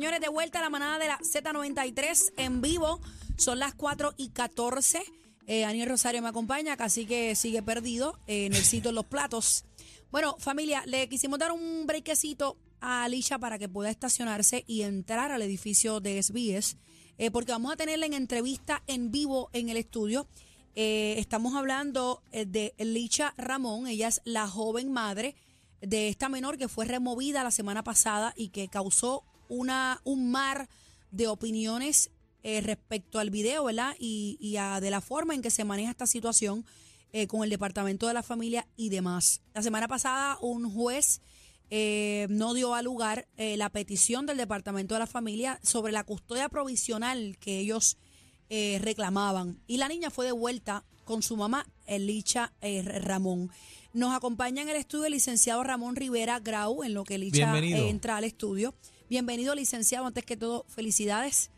Señores, de vuelta a la manada de la Z93 en vivo. Son las 4 y 14. Eh, Rosario me acompaña, casi que sigue perdido eh, en el sitio en los platos. Bueno, familia, le quisimos dar un brequecito a Alicia para que pueda estacionarse y entrar al edificio de SBS, eh, porque vamos a tenerla en entrevista en vivo en el estudio. Eh, estamos hablando eh, de Licha Ramón, ella es la joven madre de esta menor que fue removida la semana pasada y que causó una, un mar de opiniones eh, respecto al video, ¿verdad? Y, y a- de la forma en que se maneja esta situación eh, con el Departamento de la Familia y demás. La semana pasada un juez eh, no dio a lugar eh, la petición del Departamento de la Familia sobre la custodia provisional que ellos eh, reclamaban. Y la niña fue devuelta con su mamá, Elicha eh, Ramón. Nos acompaña en el estudio el licenciado Ramón Rivera Grau, en lo que Elicha entra al estudio. Bienvenido, licenciado. Antes que todo, felicidades.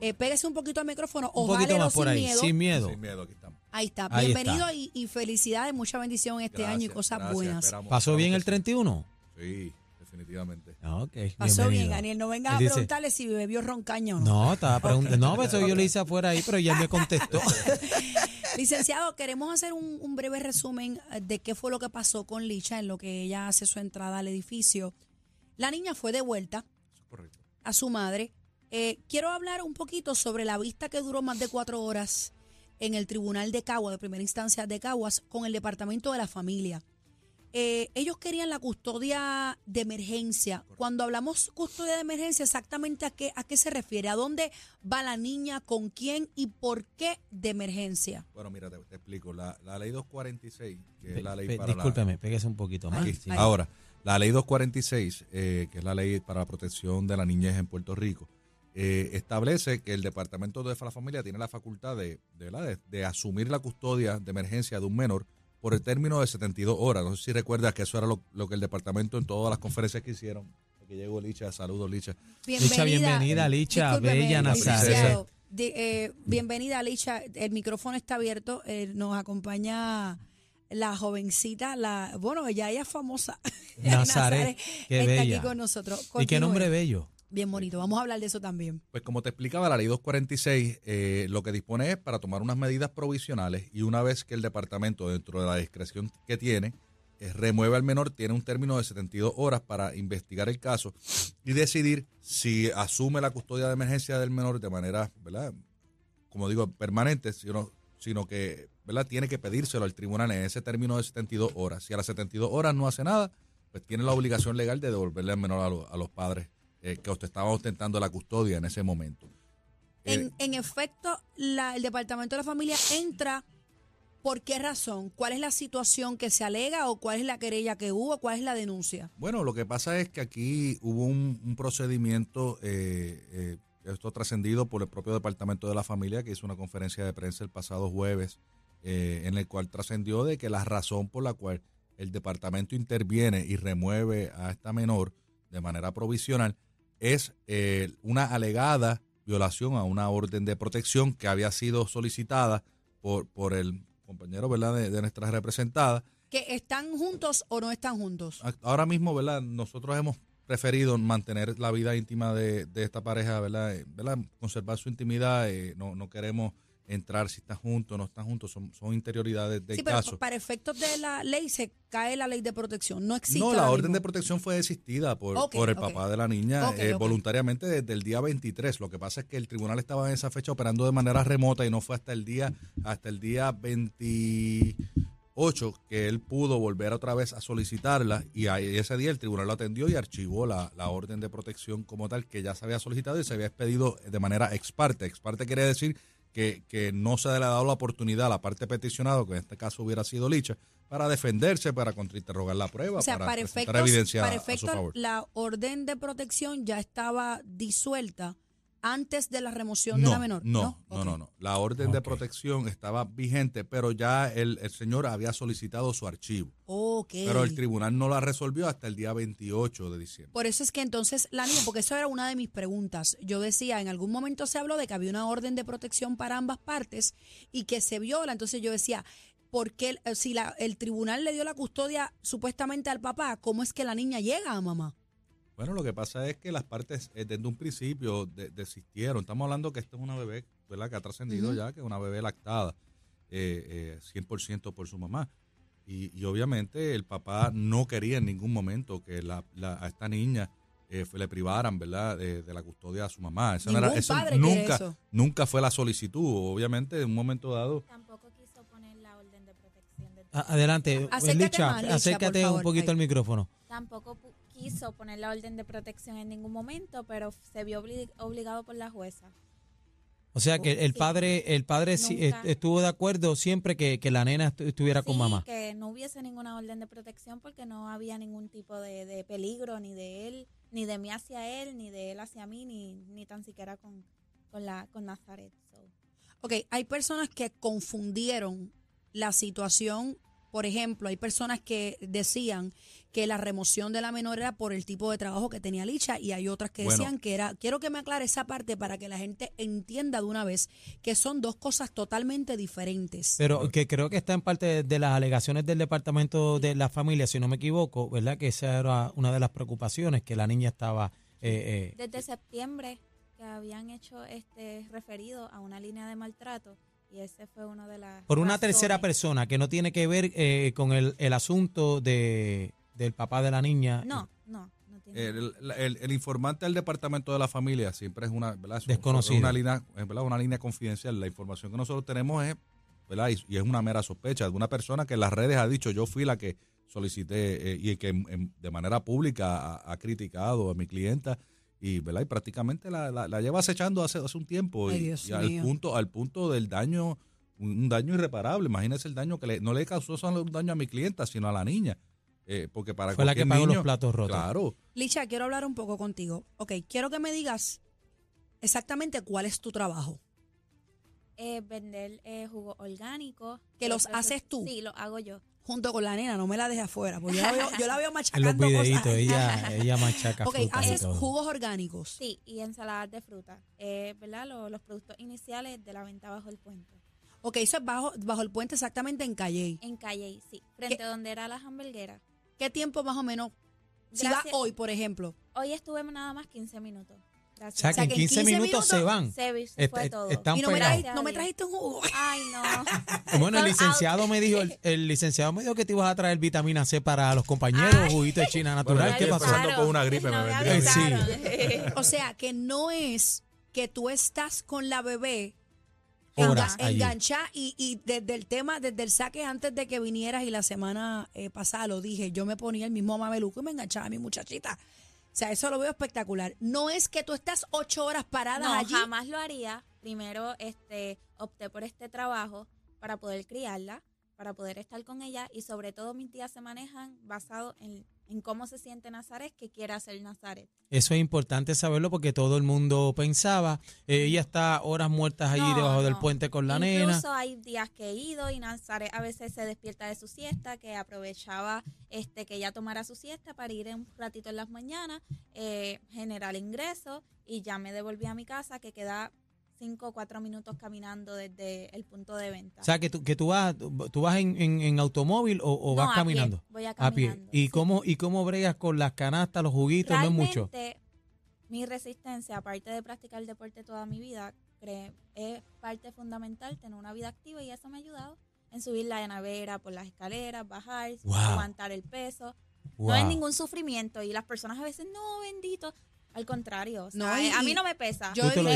Eh, pégese un poquito al micrófono Un o poquito más por sin ahí, miedo. sin miedo. Sin miedo, aquí estamos. Ahí está. Ahí Bienvenido está. Y, y felicidades, mucha bendición este Gracias, año y cosas gracias, buenas. esperamos, ¿Pasó esperamos bien el sí. 31? Sí, definitivamente. Ah, Ok, Pasó bien, bienvenido. Daniel. No vengas a preguntarle si bebió roncaño o no. No, estaba preguntando. No, pues eso yo le hice afuera ahí, pero ya me contestó. Licenciado, queremos hacer un, un breve resumen eh, de qué fue lo que pasó con Licha en lo que ella hace su entrada al edificio. La niña fue devuelta Eso es a su madre. Eh, quiero hablar un poquito sobre la vista que duró más de cuatro horas en el Tribunal de Caguas, de primera instancia de Caguas, con el Departamento de la Familia. Eh, ellos querían la custodia de emergencia. Cuando hablamos custodia de emergencia, exactamente a qué, a qué se refiere, a dónde va la niña, con quién y por qué de emergencia. Bueno, mira, te, te explico. La, la ley 246, que Pe- es la ley pe- para discúlpeme, pégese un poquito la... más. Aquí, sí. Ahora, la ley 246, eh, que es la ley para la protección de la niñez en Puerto Rico, eh, establece que el Departamento de la Familia tiene la facultad de, de, de- de asumir la custodia de emergencia de un menor por el término de 72 horas. No sé si recuerdas que eso era lo, lo que el departamento en todas las conferencias que hicieron. Aquí llegó Licha, saludos Licha. Licha, bienvenida, Licha, bella Nazaret. eh, bienvenida, Licha. El micrófono está abierto. Eh, nos acompaña la jovencita, la bueno, ya ella es famosa. Nazaret, qué está bella. aquí con nosotros. Y qué nombre bello. Bien bonito. Vamos a hablar de eso también. Pues como te explicaba, la ley 246 eh, lo que dispone es para tomar unas medidas provisionales y una vez que el departamento, dentro de la discreción que tiene, eh, remueve al menor, tiene un término de 72 horas para investigar el caso y decidir si asume la custodia de emergencia del menor de manera, ¿verdad? Como digo, permanente, sino, sino que, ¿verdad? Tiene que pedírselo al tribunal en ese término de 72 horas. Si a las 72 horas no hace nada, pues tiene la obligación legal de devolverle al menor a, los- a los padres eh, que ost- estaban ostentando la custodia en ese momento. Eh, En, en efecto, la- el Departamento de la Familia entra. ¿Por qué razón? ¿Cuál es la situación que se alega o cuál es la querella que hubo? ¿Cuál es la denuncia? Bueno, lo que pasa es que aquí hubo un, un procedimiento, eh, eh, esto trascendido por el propio Departamento de la Familia, que hizo una conferencia de prensa el pasado jueves, eh, en el cual trascendió de que la razón por la cual el departamento interviene y remueve a esta menor de manera provisional es eh, una alegada violación a una orden de protección que había sido solicitada por, por el compañero ¿verdad? De, de nuestra representada ¿Que están juntos o no están juntos? ahora mismo, ¿verdad? Nosotros hemos preferido mantener la vida íntima de, de esta pareja, ¿verdad? Eh, ¿verdad? Conservar su intimidad, eh, no, no queremos entrar si están juntos no están juntos, son, son interioridades del sí, pero caso. para efectos de la ley se cae la ley de protección. No existe. No, la orden mismo. de protección fue desistida por, por el papá de la niña eh, voluntariamente desde el día 23. Lo que pasa es que el tribunal estaba en esa fecha operando de manera remota y no fue hasta el día hasta el día 28 que él pudo volver otra vez a solicitarla y ahí ese día el tribunal lo atendió y archivó la, la orden de protección como tal que ya se había solicitado y se había expedido de manera ex parte. Ex parte quiere decir que, que no se le ha dado la oportunidad a la parte peticionada, que en este caso hubiera sido Licha, para defenderse, para contrainterrogar la prueba, O sea, para, para, efectos, evidencia para a su efectos, favor. la orden de protección ya estaba disuelta antes de la remoción de No, la menor. no, no, no, no. La orden de protección estaba vigente, pero ya el, el señor había solicitado su archivo. Ok. Pero el tribunal no la resolvió hasta el día 28 de diciembre. Por eso es que entonces la niña, porque eso era una de mis preguntas. Yo decía, en algún momento se habló de que había una orden de protección para ambas partes y que se viola. Entonces yo decía, ¿por qué el- eh, si la, el tribunal le dio la custodia supuestamente al papá, cómo es que la niña llega a mamá? Bueno, lo que pasa es que las partes eh, desde un principio de- desistieron. Estamos hablando que esta es una bebé ¿verdad? que ha trascendido ya, que es una bebé lactada eh, eh, 100% por su mamá. Y, y obviamente el papá no quería en ningún momento que la, la- a esta niña eh, le privaran ¿verdad? De, de la custodia a su mamá. Eso, no Ningún era, eso padre quiere nunca, eso. nunca fue la solicitud. Obviamente en un momento dado Tampoco quiso poner la orden de protección. de- A- Adelante, Acércate Licha, más, Licha, acércate un poquito Ahí. al micrófono. Tampoco quiso poner la orden de protección en ningún momento, pero se vio obli- obligado por la jueza. O sea que el padre, el padre sí Nunca. est- estuvo de acuerdo siempre que, que la nena estu- estuviera con mamá. que no hubiese ninguna orden de protección porque no había ningún tipo de, de peligro ni de él, ni de mí hacia él, ni de él hacia mí, ni, ni tan siquiera con, con, la, con Nazaret. So, Ok, hay personas que confundieron la situación. Por ejemplo, hay personas que decían que la remoción de la menor era por el tipo de trabajo que tenía Licha y hay otras que Bueno. decían que era, quiero que me aclare esa parte para que la gente entienda de una vez que son dos cosas totalmente diferentes. Pero que creo que está en parte de, de las alegaciones del departamento de la familia, si no me equivoco, ¿verdad? Que esa era una de las preocupaciones, que la niña estaba... eh, eh, desde septiembre que habían hecho este referido a una línea de maltrato y ese fue uno de las por una razones. tercera persona que no tiene que ver eh, con el, el asunto de, del papá de la niña. No, no, no tiene. El, el- el informante del departamento de la familia siempre es una, ¿verdad? Desconocido. es Una línea, es, ¿verdad? una línea confidencial. La información que nosotros tenemos es, ¿verdad? Y, y es una mera sospecha de una persona que en las redes ha dicho yo fui la que solicité eh, y que en- en- de manera pública ha, ha criticado a mi clienta y, ¿verdad? y prácticamente la, la- la lleva acechando hace, hace un tiempo Ay, y, Dios y al mío. punto al punto del daño un, un daño irreparable. Imagínese el daño que le, no le causó solo un daño a mi clienta, sino a la niña. Eh, porque para Fue la que pagó los niño- platos rotos. Claro. Licha, quiero hablar un poco contigo. Ok, quiero que me digas exactamente cuál es tu trabajo. Eh, vender eh, jugo orgánico. ¿Que los Entonces, haces tú? Sí, lo hago yo. Junto con la nena, no me la dejes afuera, porque yo la veo, yo la veo En los machacando videitos, cosas. ella, ella machaca Ok, frutas y haces todo. jugos orgánicos. Sí, y ensaladas de fruta. Eh, ¿Verdad? Lo- los productos iniciales de la venta bajo el puente. Ok, eso es bajo, bajo el puente exactamente en Calle. En Calle, sí. Frente a donde era la hamburguera. ¿Qué tiempo más o menos? Si va Gracias. hoy, por ejemplo. Hoy estuve nada más 15 minutos. O sea, que en 15, minutos, se van. Se vi- Est- fue est- todo. están Y no me, pegados. trajiste, no me trajiste un jugo. Ay, no. Bueno, el licenciado me dijo, el, el licenciado me dijo que te ibas a traer vitamina C para los compañeros, Ay. juguito de China natural. Bueno, ¿Qué pasó? con una gripe, no me me vendría bien. avisaron. O sea, que no es que tú estás con la bebé Horas enga- allí. enganchada y, y desde el tema, desde el saque antes de que vinieras y la semana eh, pasada lo dije, yo me ponía el mismo mameluco y me enganchaba a mi muchachita. O sea, eso lo veo espectacular. No es que tú estás ocho horas paradas No, allí. jamás lo haría. Primero, este, opté por este trabajo para poder criarla, para poder estar con ella y sobre todo mis días se manejan basado en, en cómo se siente Nazaret, que quiere hacer Nazaret. Eso es importante saberlo porque todo el mundo pensaba, eh, ella está horas muertas allí No, debajo del puente con la nena. Incluso hay días que he ido y Nazaret a veces se despierta de su siesta, que aprovechaba este que ella tomara su siesta para ir un ratito en las mañanas, eh, generar ingresos y ya me devolví a mi casa que queda cinco o cuatro minutos caminando desde el punto de venta. O sea, que tú, que tú vas, tú vas en, en- en automóvil o, o No, vas a pie, caminando. voy a A pie. caminando. ¿Y sí. cómo, ¿Y cómo bregas con las canastas, los juguitos? No es mucho. Mi resistencia, aparte de practicar deporte toda mi vida, es parte fundamental tener una vida activa y eso me ha ayudado en subir la nevera por las escaleras, bajar, Wow. aguantar el peso. No es ningún sufrimiento y las personas a veces, no, bendito. Al contrario, o sea, No, y- a mí no me pesa. Yo, yo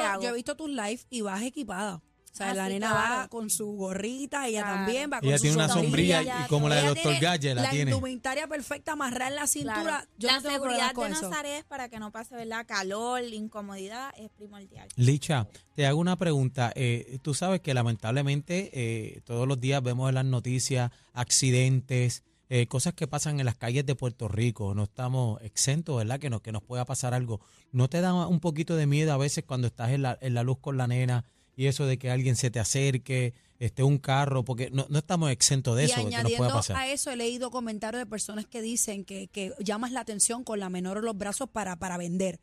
hago. yo he visto tus lives y vas equipada. O sea, Ah, la sí, nena claro. va con su gorrita, ella Claro. también va con Ella su tiene una sombrilla y como la de Ella Doctor tiene Galle la, la tiene. indumentaria perfecta, amarrar en la cintura. Claro. Yo la no seguridad de. Nazaret para que no pase ¿verdad? calor, incomodidad, es primordial. Licha, te hago una pregunta. Eh, tú sabes que lamentablemente eh, todos los días vemos en las noticias accidentes, eh, cosas que pasan en las calles de Puerto Rico. No estamos exentos, ¿verdad? Que nos, que nos pueda pasar algo. ¿No te da un poquito de miedo a veces cuando estás en la, en la luz con la nena y eso de que alguien se te acerque, esté un carro? Porque no, no estamos exentos de y eso, que nos pueda añadiendo pasar. a eso, he leído comentarios de personas que dicen que, que llamas la atención con la menor en los brazos para, para vender.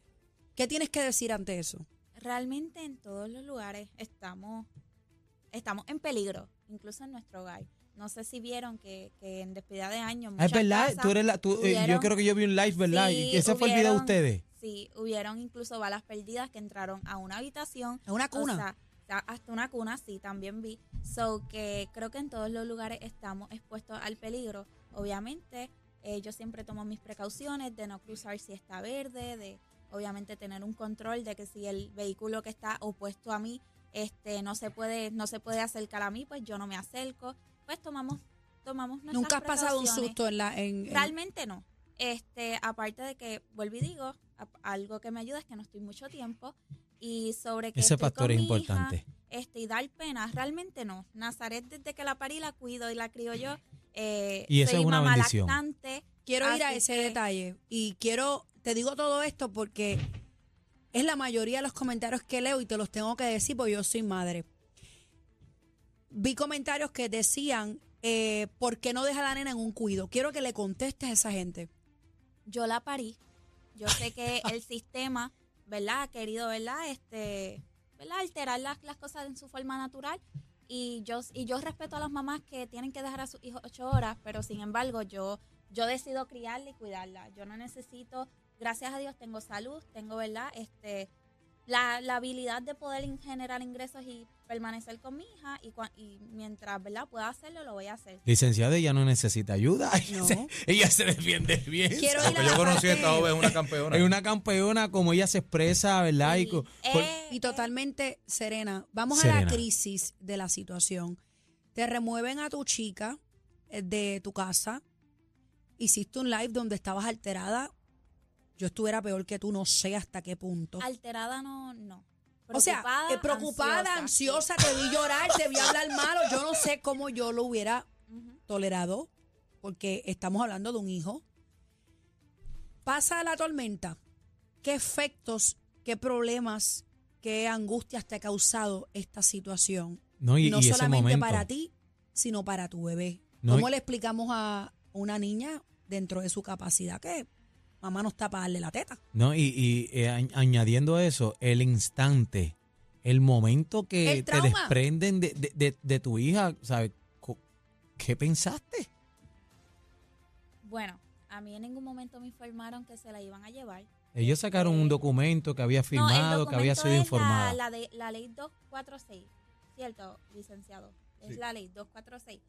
¿Qué tienes que decir ante eso? realmente en todos los lugares estamos, estamos en peligro, incluso en nuestro hogar. No sé si vieron que, que en despedida de año. Ah, es muchas verdad, tú eres la, tú, eh, yo creo que yo vi un live, ¿verdad? y ese fue el video de ustedes. Sí, hubieron incluso balas perdidas que entraron a una habitación. ¿A una cuna? O sea, hasta una cuna, sí, también vi. So que creo que en todos los lugares estamos expuestos al peligro. Obviamente, eh, yo siempre tomo mis precauciones de no cruzar si está verde, de obviamente tener un control de que si el vehículo que está opuesto a mí este no se puede no se puede acercar a mí, pues yo no me acerco. Pues tomamos tomamos nuestras Nunca has pasado un susto en la. En, en- Realmente no. Este, aparte de que, vuelvo y digo, a- algo que me ayuda es que no estoy mucho tiempo y sobre que Ese estoy factor con es mi importante. hija, este, y dar pena, realmente no. Nazaret, desde que la parí, la cuido y la crío yo. Eh, Y eso soy es una mamá bendición. lactante. Quiero ir a ese que- detalle y quiero, te digo todo esto porque es la mayoría de los comentarios que leo y te los tengo que decir porque yo soy madre. Vi comentarios que decían, eh, ¿por qué no deja a la nena en un cuido? Quiero que le contestes a esa gente. Yo la parí. Yo sé que el sistema, ¿verdad? Ha querido, ¿verdad? Este, ¿verdad? Alterar las, las cosas en su forma natural. Y yo, y yo respeto a las mamás que tienen que dejar a sus hijos ocho horas, pero sin embargo, yo, yo decido criarla y cuidarla. Yo no necesito, gracias a Dios, tengo salud, tengo, ¿verdad? Este, la, la habilidad de poder in- generar ingresos y permanecer con mi hija. Y, cua- y mientras, ¿verdad? Pueda hacerlo, lo voy a hacer. Licenciada, ella no necesita ayuda. Ella, No. se, ella se defiende bien. Quiero ir a Porque yo conocí a esta joven, una campeona. Es una campeona, como ella se expresa, ¿verdad? Y Sí. co- por- Eh, Y totalmente serena. Vamos a Serena. la crisis de la situación. Te remueven a tu chica eh, de tu casa. Hiciste un live donde estabas alterada. Yo estuviera peor que tú, no sé hasta qué punto. Alterada no, no. o sea, eh, preocupada, ansiosa, te vi llorar, te vi hablar malo. Yo no sé cómo yo lo hubiera tolerado, porque estamos hablando de un hijo. Pasa la tormenta. ¿Qué efectos, qué problemas, qué angustias te ha causado esta situación? no, y, no y solamente para ti, sino para tu bebé. No, ¿Cómo y- le explicamos a una niña dentro de su capacidad que mamá no está para darle la teta? No, y, y, eh, añ- añadiendo eso, el instante, el momento que El te trauma. desprenden de, de- de- de tu hija, ¿sabes? Co- ¿Qué pensaste? Bueno, a mí en ningún momento me informaron que se la iban a llevar. Ellos sacaron un Este, documento que había No, el firmado, que había documento sido es informada. La, la, de, la ley 246, ¿cierto, licenciado? Es Sí. la ley 246.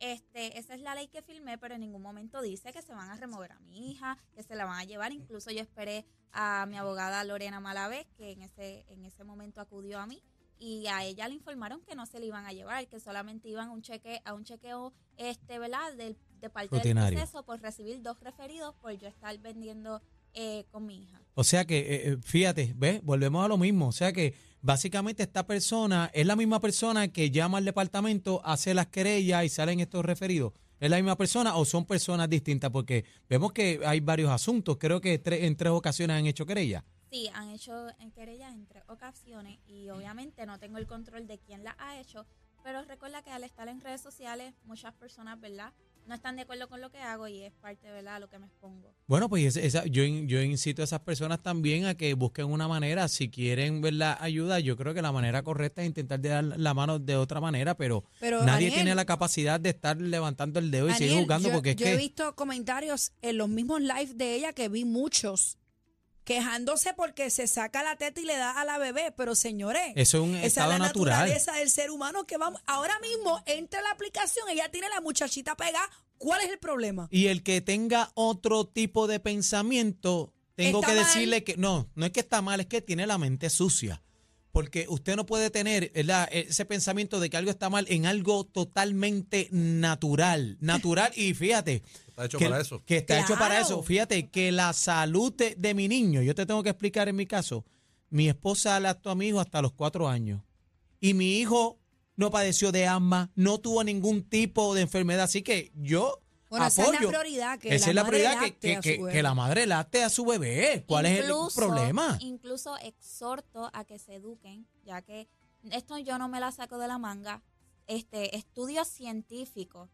Este, esa es la ley que firmé, pero en ningún momento dice que se van a remover a mi hija, que se la van a llevar. Incluso yo esperé a mi abogada Lorena Malavé, que en ese, en ese momento acudió a mí, y a ella le informaron que no se le iban a llevar, que solamente iban a un cheque, a un chequeo, este, ¿verdad? Del, de parte Rutinario. del proceso por recibir dos referidos por yo estar vendiendo eh, con mi hija. O sea que, eh, eh, fíjate, ¿ves? Volvemos a lo mismo. O sea que básicamente esta persona es la misma persona que llama al departamento, hace las querellas y salen estos referidos. ¿Es la misma persona o son personas distintas? Porque vemos que hay varios asuntos. Creo que tre- en tres ocasiones han hecho querellas. Sí, han hecho querellas en tres ocasiones y obviamente no tengo el control de quién la ha hecho, pero recuerda que al estar en redes sociales muchas personas, ¿verdad? No están de acuerdo con lo que hago y es parte, ¿verdad?, a lo que me expongo. Bueno, pues esa- esa- yo, yo incito a esas personas también a que busquen una manera, si quieren ver la ayuda, yo creo que la manera correcta es intentar de dar la mano de otra manera, pero, Pero, nadie tiene la capacidad de estar levantando el dedo y seguir jugando yo, porque es yo que... he visto comentarios en los mismos live de ella que vi muchos quejándose porque se saca la teta y le da a la bebé, pero señores, Eso es un esa estado es la natural. naturaleza del ser humano que vamos, ahora mismo entra la aplicación, ella tiene la muchachita pegada, ¿cuál es el problema? Y el que tenga otro tipo de pensamiento, tengo que mal. decirle que no, no es que está mal, es que tiene la mente sucia. Porque usted no puede tener ¿verdad? ese pensamiento de que algo está mal en algo totalmente natural. Natural, y fíjate. Está hecho que, para eso. Que está hecho para eso. Fíjate que la salud de, de mi niño, yo te tengo que explicar en mi caso, mi esposa lactó a mi hijo hasta los cuatro años. Y mi hijo no padeció de asma, no tuvo ningún tipo de enfermedad. Así que yo Bueno, esa es la apoyo. prioridad, que Esa la es la madre prioridad que, la madre lacte a su bebé. ¿Cuál es el problema? Incluso exhorto a que se eduquen, ya que esto yo no me la saco de la manga. Este, estudios científicos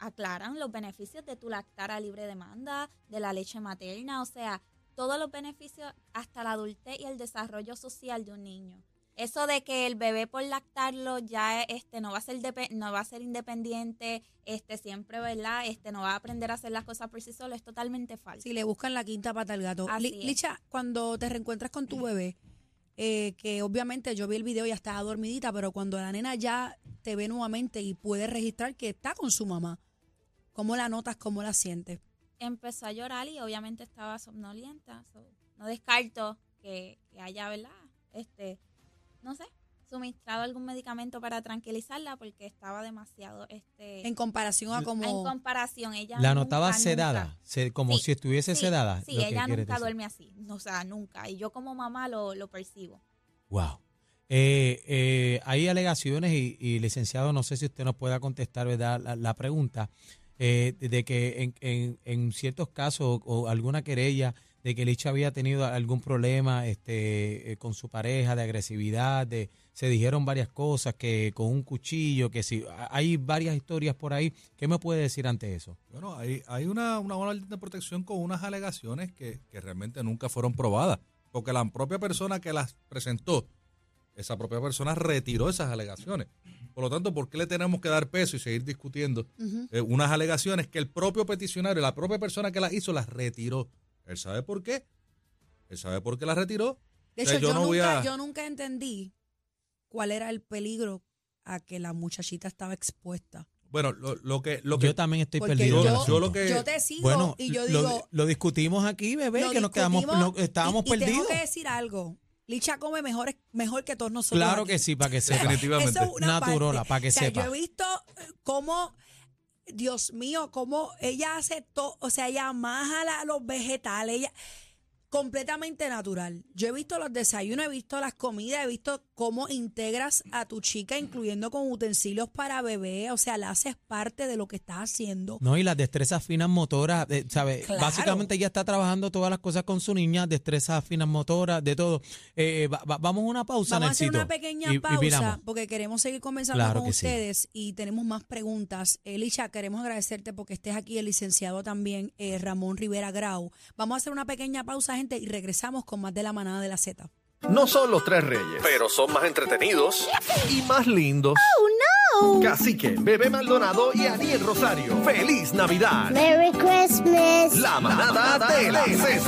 aclaran los beneficios de tu lactar a libre demanda, de la leche materna, o sea, todos los beneficios hasta la adultez y el desarrollo social de un niño. eso de que el bebé por lactarlo ya este no va a ser no va a ser independiente, este siempre, ¿verdad? Este no va a aprender a hacer las cosas por sí solo, es totalmente falso. Si le buscan la quinta pata al gato. Li-. Licha, cuando te reencuentras con tu bebé, eh, que obviamente yo vi el video y ya estaba dormidita, pero cuando la nena ya te ve nuevamente y puede registrar que está con su mamá, ¿cómo la notas, cómo la sientes? Empezó a llorar y obviamente estaba somnolienta, so, no descarto que, que haya, ¿verdad? Este, no sé, suministrado algún medicamento para tranquilizarla porque estaba demasiado este En comparación a en como... comparación ella La notaba nunca- sedada, se- como Sí, si estuviese sí, sedada. Sí, ella nunca decir. duerme así, o sea, nunca. Y yo como mamá lo, lo percibo. Wow. Eh, eh, hay alegaciones y, y, licenciado, no sé si usted nos pueda contestar ¿verdad? La, la pregunta eh, de que en, en- en ciertos casos o, alguna querella de que Licha había tenido algún problema este, eh, con su pareja de agresividad, de se dijeron varias cosas, que con un cuchillo, que si hay varias historias por ahí. ¿Qué me puede decir ante eso? Bueno, hay, hay una, una orden de protección con unas alegaciones que, que realmente nunca fueron probadas, porque la propia persona que las presentó, esa propia persona retiró esas alegaciones. Por lo tanto, ¿por qué le tenemos que dar peso y seguir discutiendo eh, unas alegaciones que el propio peticionario, la propia persona que las hizo, las retiró? Él sabe por qué. Él sabe por qué las retiró. De O sea, hecho, yo, yo no voy nunca, a- yo nunca entendí cuál era el peligro a que la muchachita estaba expuesta. Bueno, lo, lo que... Lo que yo también estoy Porque perdido. yo, lo que- yo te sigo bueno, y yo digo... lo, discutimos aquí, bebé, lo que nos quedamos, no- estábamos y, y perdidos. tengo que decir algo. Licha come mejor, mejor que todos nosotros. Claro aquí. que sí, para que sepa. Definitivamente. Eso es una Naturola, parte. para que o sea, sepa. Yo he visto eh, cómo, Dios mío, cómo ella hace todo, o sea, ella maja los vegetales, ella completamente natural. Yo he visto los desayunos, he visto las comidas, he visto cómo integras a tu chica, incluyendo con utensilios para bebé, o sea, la haces parte de lo que estás haciendo. No, y las destrezas finas motoras, eh, ¿sabes? Claro. Básicamente ella está trabajando todas las cosas con su niña, destrezas finas motoras, de todo. Eh, va- va- vamos a una pausa, Vamos a hacer una pequeña y- pausa porque queremos seguir conversando Claro con sí. ustedes y tenemos más preguntas. Elisha, queremos agradecerte porque estés aquí, el licenciado también, eh, Ramón Rivera Grau. Vamos a hacer una pequeña pausa, gente, y regresamos con más de la manada de la Z. No son los tres reyes, pero son más entretenidos y más lindos. Cacique, Bebé Maldonado y Aniel Rosario. ¡Feliz Navidad! Merry Christmas. La manada de la Z.